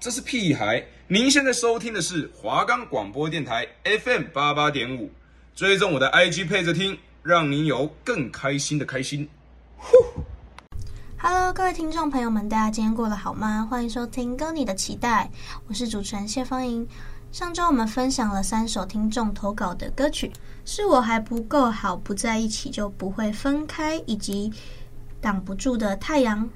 这是屁孩！您现在收听的是华冈广播电台 FM 八八点五，追踪我的 IG 配着听，让您有更开心的开心。呼，Hello，各位听众朋友们，大家今天过得好吗？欢迎收听《歌你的期待》，我是主持人谢芳莹。上周我们分享了三首听众投稿的歌曲，是我还不够好，不在一起就不会分开，以及挡不住的太阳。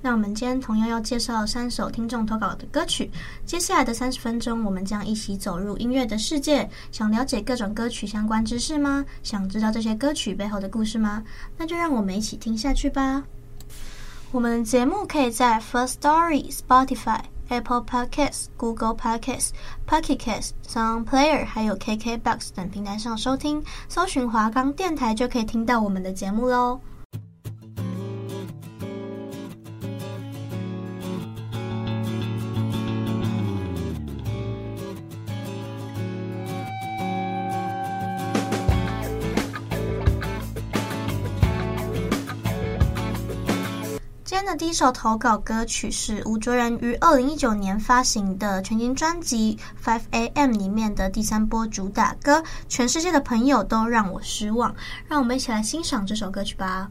那我们今天同样要介绍三首听众投稿的歌曲。接下来的三十分钟，我们将一起走入音乐的世界。想了解各种歌曲相关知识吗？想知道这些歌曲背后的故事吗？那就让我们一起听下去吧。我们的节目可以在 First Story、Spotify、Apple Podcasts、Google Podcasts、Pocket Casts、Sound Player 还有 KKBox 等平台上收听，搜寻华冈电台就可以听到我们的节目喽。的第一首投稿歌曲是吴卓仁于二零一九年发行的全新专辑《Five A.M.》里面的第三波主打歌《全世界的朋友都让我失望》，让我们一起来欣赏这首歌曲吧。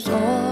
说。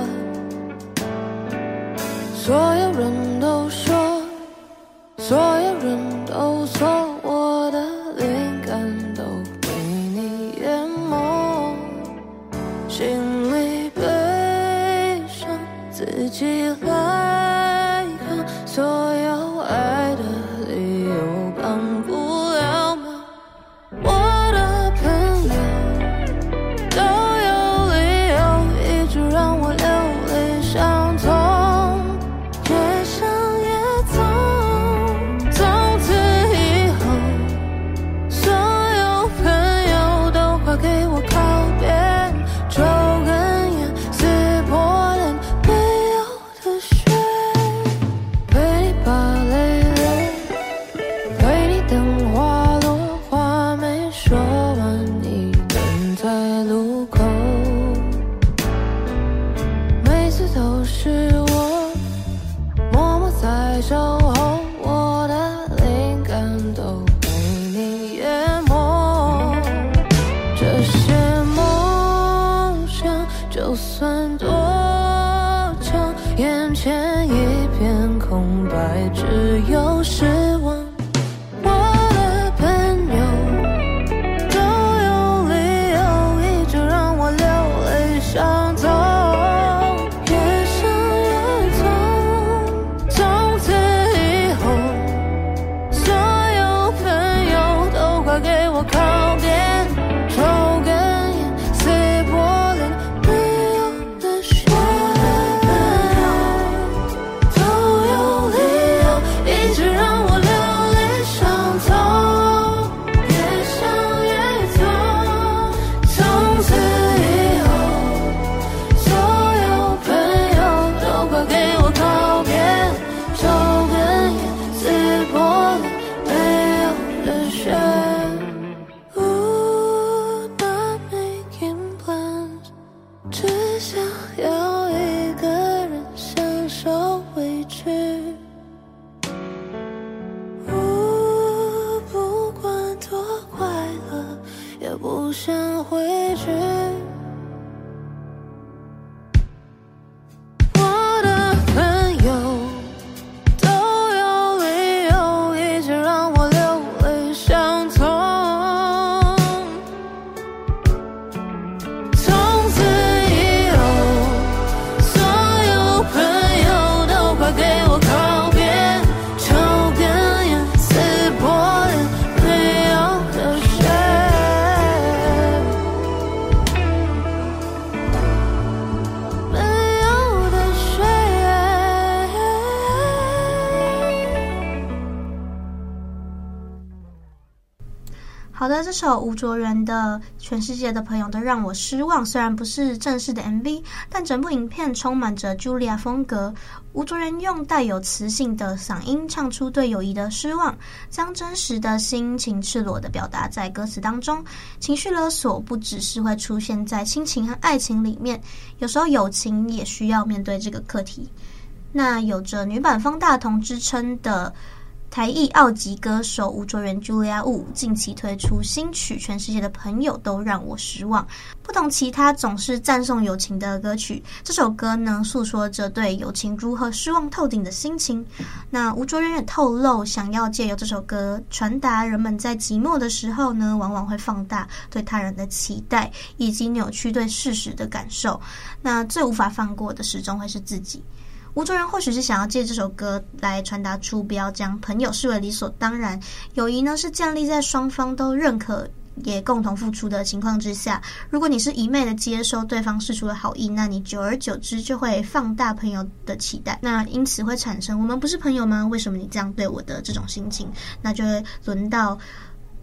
这首吴卓源的《全世界的朋友都让我失望》，虽然不是正式的 MV，但整部影片充满着 Julia 风格。吴卓源用带有磁性的嗓音唱出对友谊的失望，将真实的心情赤裸地表达在歌词当中。情绪勒索不只是会出现在亲情和爱情里面，有时候友情也需要面对这个课题。那有着女版方大同之称的。台裔奥籍歌手吴卓源 Julia Wu 近期推出新曲《全世界的朋友都让我失望》，不同其他总是赞颂友情的歌曲，这首歌呢诉说着对友情如何失望透顶的心情。那吴卓源也透露，想要借由这首歌传达人们在寂寞的时候呢，往往会放大对他人的期待，以及扭曲对事实的感受。那最无法放过的，始终会是自己。吴卓仁或许是想要借这首歌来传达出不要将朋友视为理所当然，友谊呢是建立在双方都认可也共同付出的情况之下。如果你是一昧的接收对方释出的好意，那你久而久之就会放大朋友的期待，那因此会产生我们不是朋友吗？为什么你这样对我的这种心情？那就会轮到。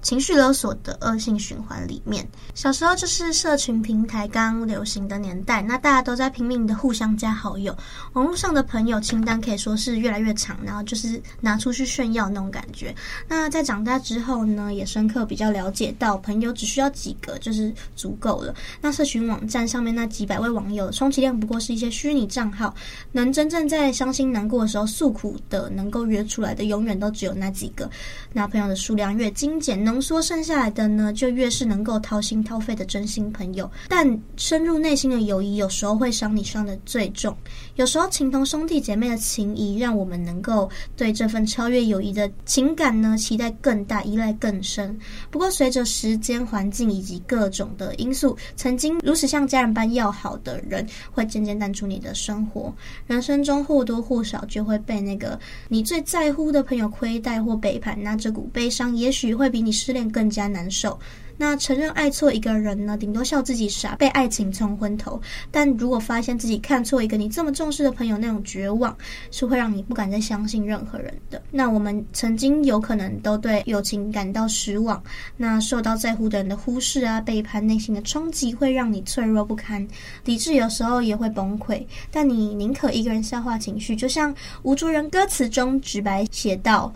情绪勒索的恶性循环里面，小时候就是社群平台刚流行的年代，那大家都在拼命的互相加好友，网络上的朋友清单可以说是越来越长，然后就是拿出去炫耀那种感觉。那在长大之后呢，也深刻比较了解到，朋友只需要几个就是足够了。那社群网站上面那几百位网友，充其量不过是一些虚拟账号，能真正在伤心难过的时候诉苦的，能够约出来的，永远都只有那几个。那朋友的数量越精简，能。浓缩剩下来的呢，就越是能够掏心掏肺的真心朋友。但深入内心的友谊，有时候会伤你伤得最重。有时候情同兄弟姐妹的情谊，让我们能够对这份超越友谊的情感呢，期待更大，依赖更深。不过，随着时间、环境以及各种的因素，曾经如此像家人般要好的人，会渐渐淡出你的生活。人生中或多或少就会被那个你最在乎的朋友亏待或背叛，那这股悲伤，也许会比你。失恋更加难受。那承认爱错一个人呢，顶多笑自己傻，被爱情冲昏头。但如果发现自己看错一个你这么重视的朋友，那种绝望是会让你不敢再相信任何人的。那我们曾经有可能都对友情感到失望，那受到在乎的人的忽视啊、背叛，内心的冲击会让你脆弱不堪，理智有时候也会崩溃。但你宁可一个人消化情绪，就像吴卓源歌词中直白写道。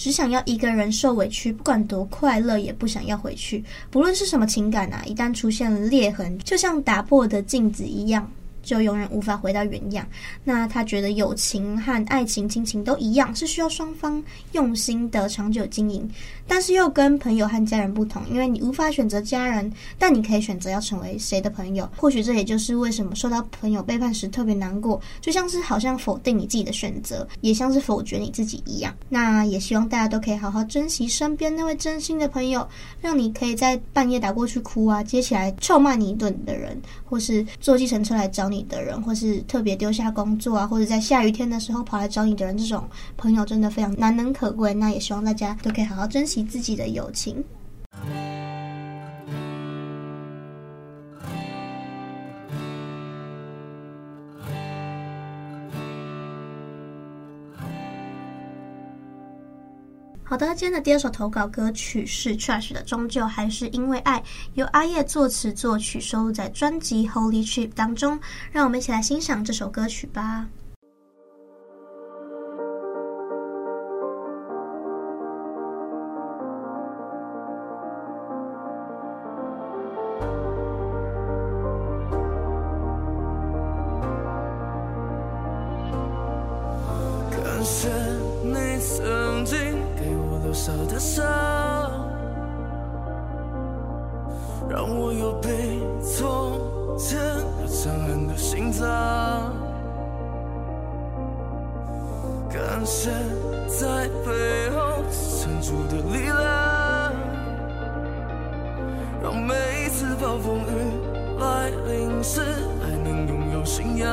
只想要一个人受委屈，不管多快乐，也不想要回去。不论是什么情感啊，一旦出现了裂痕，就像打破的镜子一样。就永远无法回到原样。那他觉得友情和爱情、亲情都一样，是需要双方用心的长久经营。但是又跟朋友和家人不同，因为你无法选择家人，但你可以选择要成为谁的朋友。或许这也就是为什么受到朋友背叛时特别难过，就像是好像否定你自己的选择，也像是否决你自己一样。那也希望大家都可以好好珍惜身边那位真心的朋友，让你可以在半夜打过去哭啊，接起来臭骂你一顿的人，或是坐计程车来找你的人，或是特别丢下工作啊，或者在下雨天的时候跑来找你的人，这种朋友真的非常难能可贵。那也希望大家都可以好好珍惜自己的友情。好的，今天的第二首投稿歌曲是 Trash 的《终究还是因为爱》，由阿叶作词作曲，收录在专辑《Holy Trip》当中。让我们一起来欣赏这首歌曲吧。伤，让我有被从前更强悍的心脏。感谢在背后撑住的力量，让每一次暴风雨来临时还能拥有信仰。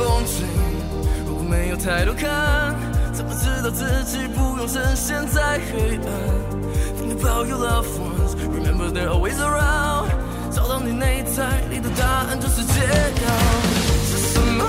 风吹，如果没有抬头看，怎么知道自己不用深陷在黑暗？Think about your loved ones, remember they're always around. 找到你内在里的答案就是解药。是什么？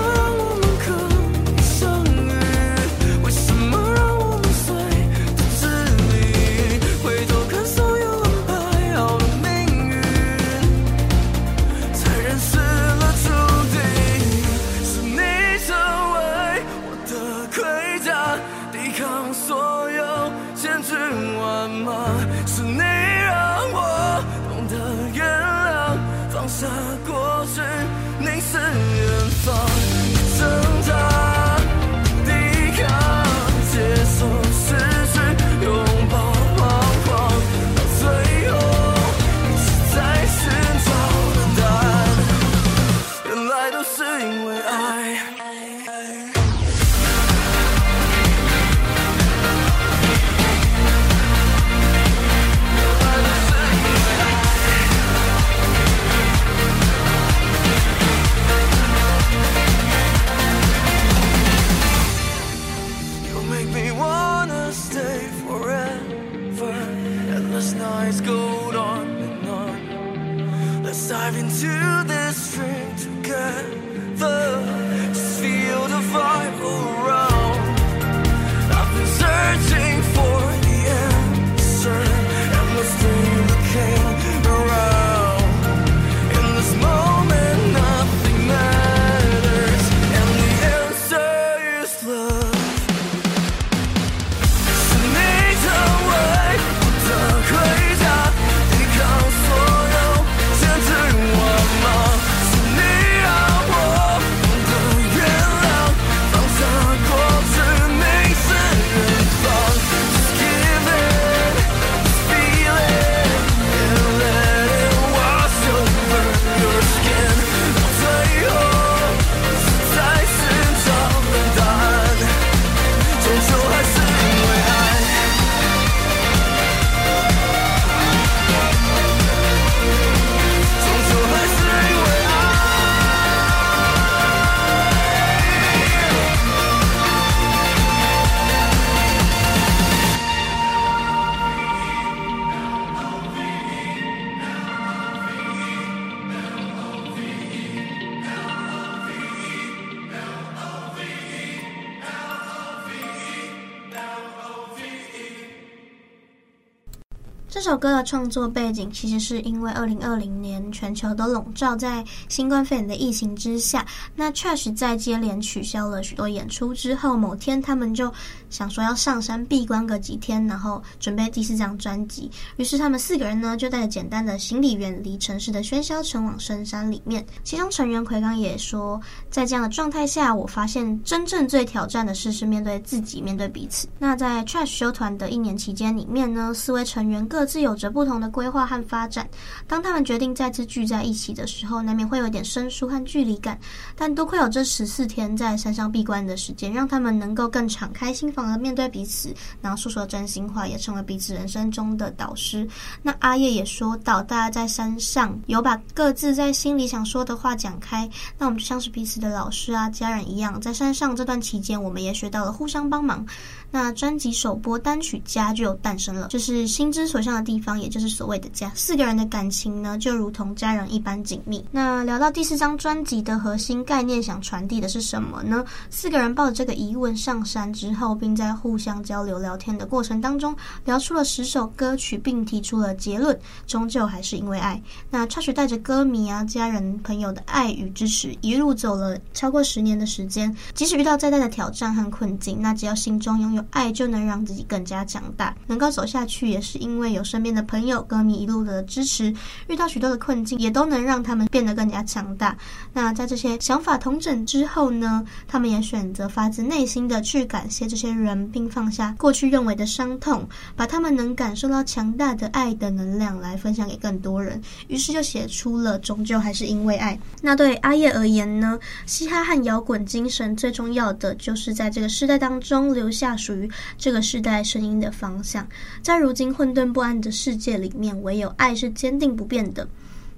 这首歌的创作背景其实是因为二零二零年全球都笼罩在新冠肺炎的疫情之下，那 Trash 在接连取消了许多演出之后，某天他们就想说要上山闭关个几天，然后准备第四张专辑。于是他们四个人呢就带着简单的行李远离城市的喧嚣，前往深山里面。其中成员奎刚也说，在这样的状态下，我发现真正最挑战的事是面对自己，面对彼此。那在 Trash 休团的一年期间里面呢，四位成员各是有着不同的规划和发展。当他们决定再次聚在一起的时候，难免会有点生疏和距离感。但多亏有这十四天在山上闭关的时间，让他们能够更敞开心房的面对彼此，然后诉说真心话，也成为彼此人生中的导师。那阿叶也说到，大家在山上有把各自在心里想说的话讲开，那我们就像是彼此的老师啊、家人一样。在山上这段期间，我们也学到了互相帮忙。那专辑首播单曲《家》就诞生了，就是心之所向的地方，也就是所谓的家。四个人的感情呢，就如同家人一般紧密。那聊到第四张专辑的核心概念，想传递的是什么呢？四个人抱着这个疑问上山之后，并在互相交流聊天的过程当中，聊出了十首歌曲，并提出了结论：终究还是因为爱。那 Trash 带着歌迷啊、家人、朋友的爱与支持，一路走了超过十年的时间。即使遇到再大的挑战和困境，那只要心中拥有。爱就能让自己更加强大，能够走下去，也是因为有身边的朋友、歌迷一路的支持。遇到许多的困境，也都能让他们变得更加强大。那在这些想法同整之后呢，他们也选择发自内心的去感谢这些人，并放下过去认为的伤痛，把他们能感受到强大的爱的能量来分享给更多人。于是就写出了《终究还是因为爱》。那对阿叶而言呢，嘻哈和摇滚精神最重要的就是在这个时代当中留下于这个时代声音的方向，在如今混沌不安的世界里面，唯有爱是坚定不变的。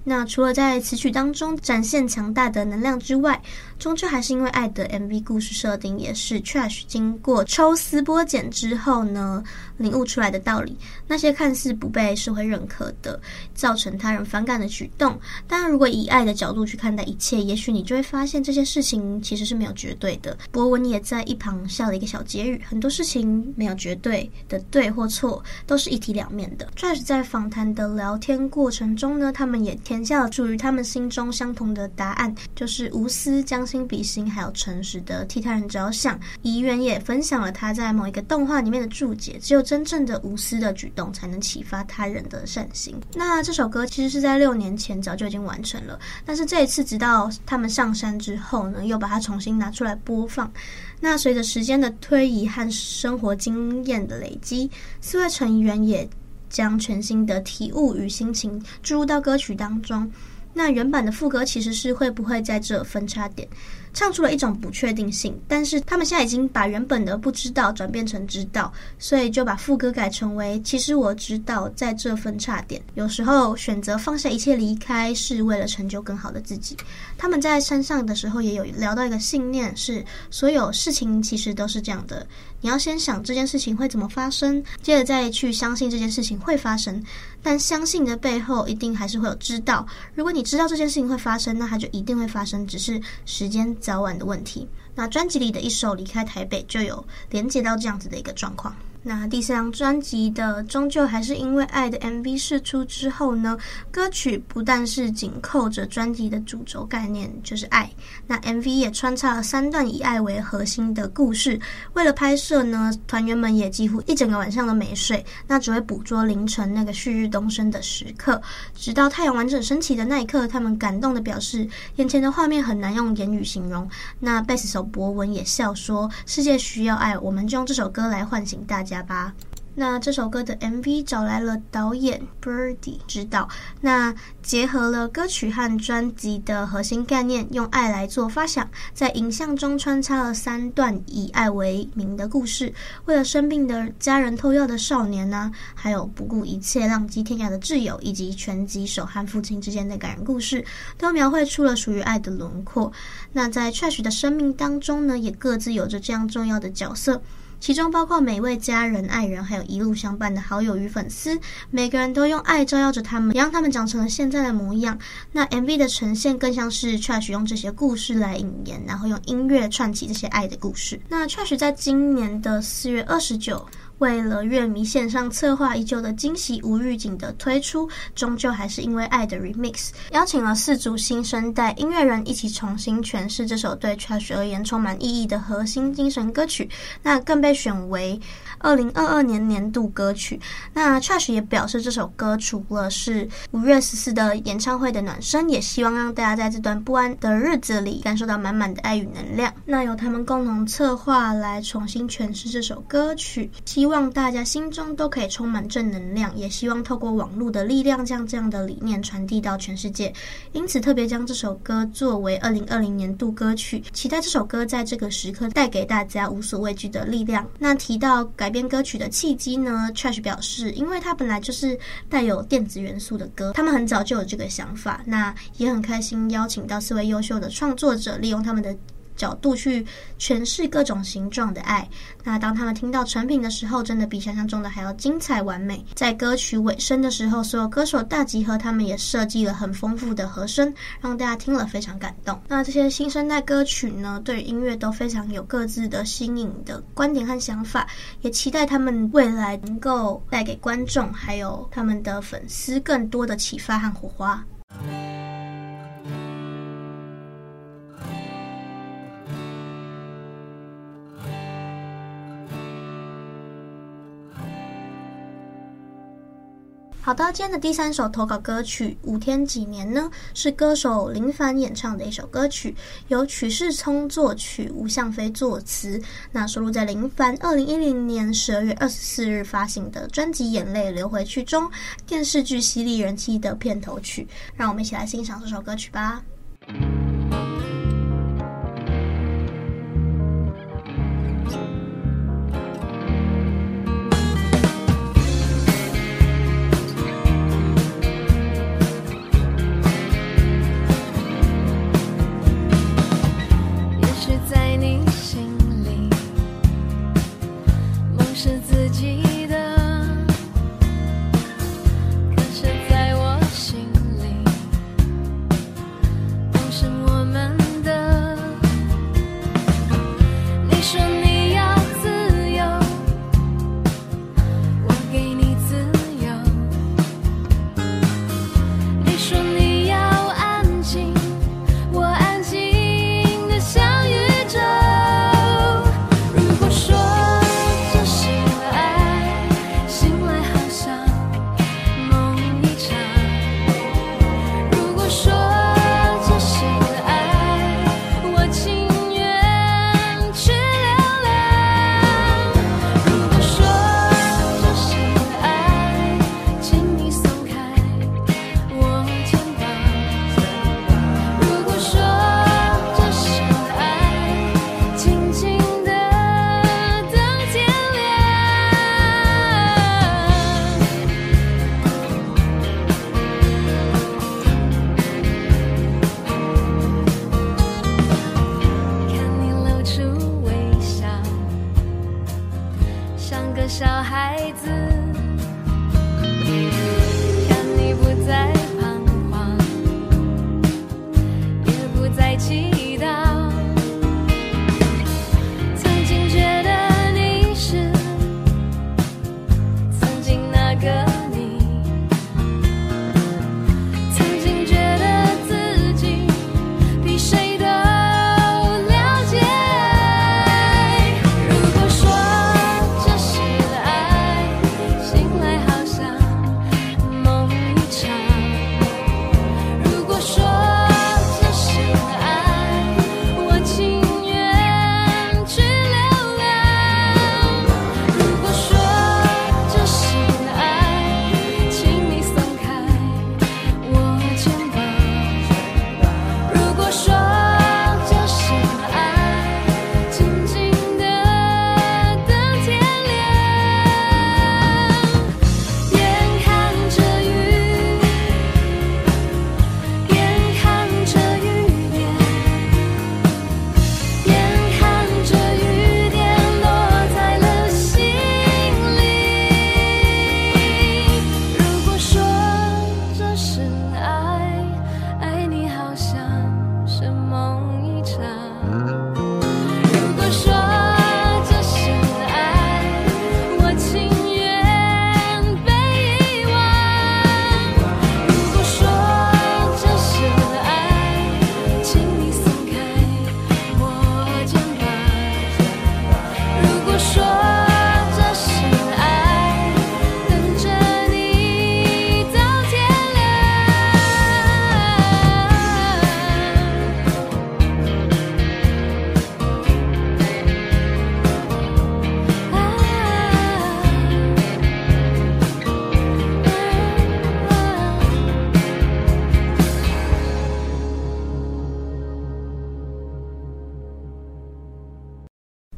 那除了在词曲当中展现强大的能量之外，终究还是因为爱的 MV 故事设定也是 Trash 经过抽丝剥茧之后呢，领悟出来的道理，那些看似不被社会认可的、造成他人反感的举动。当然，如果以爱的角度去看待一切，也许你就会发现这些事情其实是没有绝对的。博文也在一旁下了一个小结语：很多事情没有绝对的对或错，都是一体两面的。Trash 在访谈的聊天过程中呢，他们也填下了属于他们心中相同的答案，就是无私、将心比心，还有诚实的替他人着想。怡园也分享了他在某一个动画里面的注解：只有真正的无私的举动，才能启发他人的善心。那这首歌其实是在六年前早就已经完成了，但是这一次直到他们上山之后呢，又把它重新拿出来播放。那随着时间的推移和生活经验的累积，四位成员也将全新的体悟与心情注入到歌曲当中。那原版的副歌其实是会不会在这分叉点，唱出了一种不确定性，但是他们现在已经把原本的不知道转变成知道，所以就把副歌改成为其实我知道在这分叉点，有时候选择放下一切离开是为了成就更好的自己。他们在山上的时候也有聊到一个信念，是所有事情其实都是这样的。你要先想这件事情会怎么发生，接着再去相信这件事情会发生。但相信的背后，一定还是会有知道。如果你知道这件事情会发生，那它就一定会发生，只是时间早晚的问题。那专辑里的一首《离开台北》就有连接到这样子的一个状况。那第三张专辑的终究还是因为爱的 MV 释出之后呢，歌曲不但是紧扣着专辑的主轴概念，就是爱。那 MV 也穿插了三段以爱为核心的故事。为了拍摄呢，团员们也几乎一整个晚上都没睡，那只会捕捉凌晨那个旭日东升的时刻，直到太阳完整升起的那一刻，他们感动地表示，眼前的画面很难用言语形容。那贝斯手博文也笑说，世界需要爱，我们就用这首歌来唤醒大家。吧。那这首歌的 MV 找来了导演 Birdy 指导，那结合了歌曲和专辑的核心概念，用爱来做发想，在影像中穿插了三段以爱为名的故事，为了生病的家人偷药的少年呢、还有不顾一切浪迹天涯的挚友，以及拳击手和父亲之间的感人故事，都描绘出了属于爱的轮廓。那在 Trash 的生命当中呢，也各自有着这样重要的角色。其中包括每位家人、爱人，还有一路相伴的好友与粉丝，每个人都用爱照耀着他们，也让他们长成了现在的模样。那 MV 的呈现更像是 Trash 用这些故事来引言，然后用音乐串起这些爱的故事。那 Trash 在今年的四月二十九。为了乐迷线上策划已久的惊喜无预警的推出，终究还是因为爱的 remix，邀请了四组新生代音乐人一起重新诠释这首对 Trash 而言充满意义的核心精神歌曲，那更被选为二零二二年年度歌曲。那 Trash 也表示，这首歌除了是五月十四的演唱会的暖身，也希望让大家在这段不安的日子里感受到满满的爱与能量。那由他们共同策划来重新诠释这首歌曲，希望望大家心中都可以充满正能量，也希望透过网络的力量，将这样的理念传递到全世界。因此，特别将这首歌作为二零二零年度歌曲，期待这首歌在这个时刻带给大家无所畏惧的力量。那提到改编歌曲的契机呢？Trash 表示，因为它本来就是带有电子元素的歌，他们很早就有这个想法，那也很开心邀请到四位优秀的创作者，利用他们的。角度去诠释各种形状的爱。那当他们听到成品的时候，真的比想象中的还要精彩完美。在歌曲尾声的时候，所有歌手大集合，他们也设计了很丰富的和声，让大家听了非常感动。那这些新生代歌曲呢，对音乐都非常有各自的新颖的观点和想法，也期待他们未来能够带给观众还有他们的粉丝更多的启发和火花。好的，今天的第三首投稿歌曲《五天几年》呢，是歌手林凡演唱的一首歌曲，由曲世聪作曲，吴向飞作词。那收录在林凡二零一零年十二月二十四日发行的专辑《眼泪流回去》中，电视剧犀利人妻的片头曲。让我们一起来欣赏这首歌曲吧。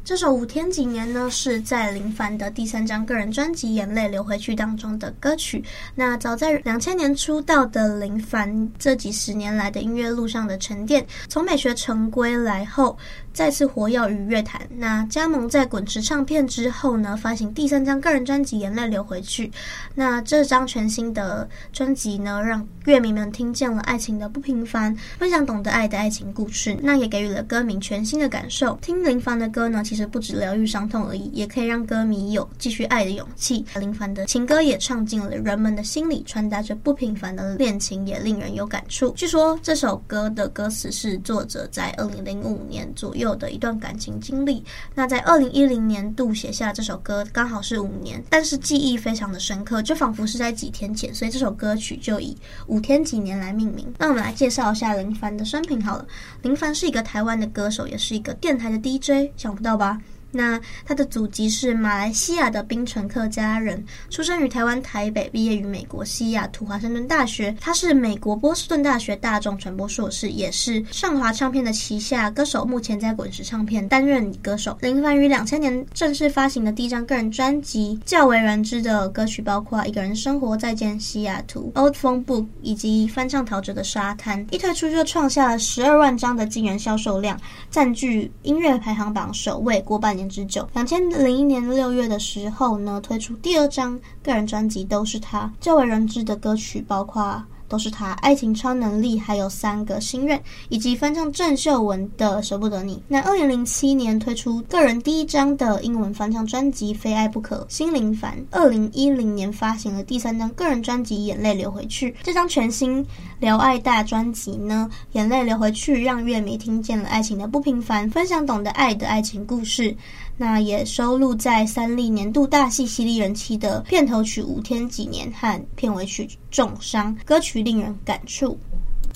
这首《五天几年》呢，是在林凡的第三张个人专辑《眼泪流回去》当中的歌曲。那早在两千年出道的林凡，这几十年来的音乐路上的沉淀，从美学城归来后，再次活跃于乐坛。那加盟在滚石唱片之后呢，发行第三张个人专辑《眼泪流回去》。那这张全新的专辑呢，让乐迷们听见了爱情的不平凡，分享懂得爱的爱情故事。那也给予了歌迷全新的感受。听林凡的歌呢，其实不止疗愈伤痛而已，也可以让歌迷有继续爱的勇气。林凡的情歌也唱进了人们的心里，传达着不平凡的恋情，也令人有感触。据说这首歌的歌词是作者在二零零五年左右的一段感情经历。那在二零一零年度写下这首歌，刚好是五年，但是记忆非常的深刻，就仿佛是在几天前，所以这首歌曲就以五天几年来命名。那我们来介绍一下林凡的生平好了。林凡是一个台湾的歌手，也是一个电台的 DJ，想不到吧？那他的祖籍是马来西亚的槟城客家人，出生于台湾台北，毕业于美国西雅图华盛顿大学。他是美国波士顿大学大众传播硕士，也是上华唱片的旗下歌手。目前在滚石唱片担任歌手。林凡于两千年正式发行的第一张个人专辑，较为人知的歌曲包括《一个人生活》、《再见西雅图》、《Old Phone Book》以及翻唱陶喆的《沙滩》。一推出就创下了十二万张的惊人销售量，占据音乐排行榜首位过半年之久。两千零一年六月的时候呢，推出第二张个人专辑，都是他较为人知的歌曲，包括。都是他爱情超能力，还有三个心愿，以及翻唱郑秀文的舍不得你。那二零零七年推出个人第一张的英文翻唱专辑《非爱不可》，心灵凡。二零一零年发行了第三张个人专辑《眼泪流回去》。这张全新疗爱大专辑呢，《眼泪流回去》让乐迷听见了爱情的不平凡，分享懂得爱的爱情故事。那也收录在三立年度大戏《犀利人妻》的片头曲《五天几年》和片尾曲《重伤》，歌曲令人感触。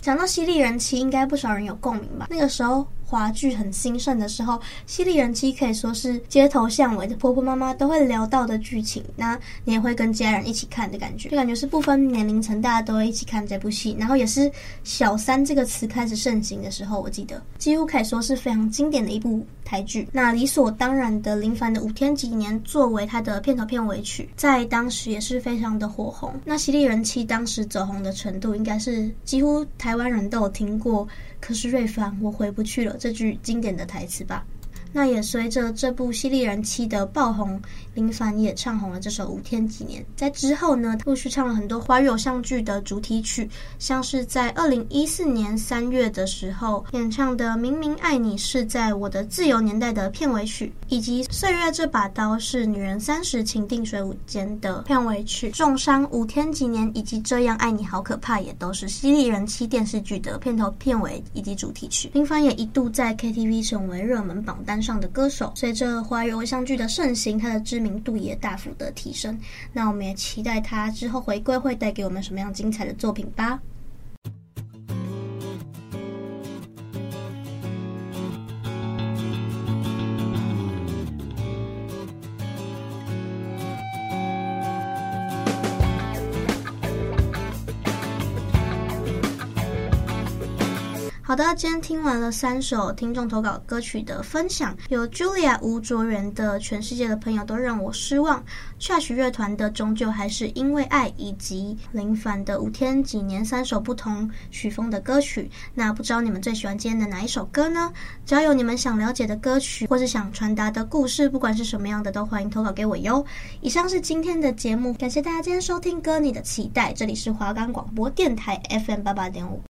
讲到《犀利人妻》，应该不少人有共鸣吧？那个时候。华剧很兴盛的时候，《犀利人妻》可以说是街头巷尾的婆婆妈妈都会聊到的剧情。那你也会跟家人一起看的感觉，就感觉是不分年龄层，大家都会一起看这部戏。然后也是“小三”这个词开始盛行的时候，我记得几乎可以说是非常经典的一部台剧。那理所当然的，林凡的《五天几年》作为他的片头片尾曲，在当时也是非常的火红。那《犀利人妻》当时走红的程度，应该是几乎台湾人都有听过。可是瑞凡，我回不去了。这句经典的台词吧。那也随着这部《犀利人妻》的爆红，林凡也唱红了这首《五天几年》。在之后呢，陆续唱了很多华语偶像剧的主题曲，像是在二零一四年三月的时候演唱的《明明爱你》是在我的自由年代的片尾曲，以及《岁月这把刀》是女人三十情定水舞间的片尾曲，《重伤》《五天几年》以及《这样爱你好可怕》也都是《犀利人妻》电视剧的片头片尾以及主题曲。林凡也一度在 KTV 成为热门榜单上的歌手，随着华语偶像剧的盛行，他的知名度也大幅的提升。那我们也期待他之后回归会带给我们什么样精彩的作品吧。好的，今天听完了三首听众投稿歌曲的分享，有 Julia 吴卓源的《全世界的朋友都让我失望》，Cash 乐团的《终究还是因为爱》，以及林凡的《五天几年》，三首不同曲风的歌曲。那不知道你们最喜欢今天的哪一首歌呢？只要有你们想了解的歌曲，或是想传达的故事，不管是什么样的，都欢迎投稿给我哟。以上是今天的节目，感谢大家今天收听《歌你的期待》，这里是华冈广播电台 FM 八八点五。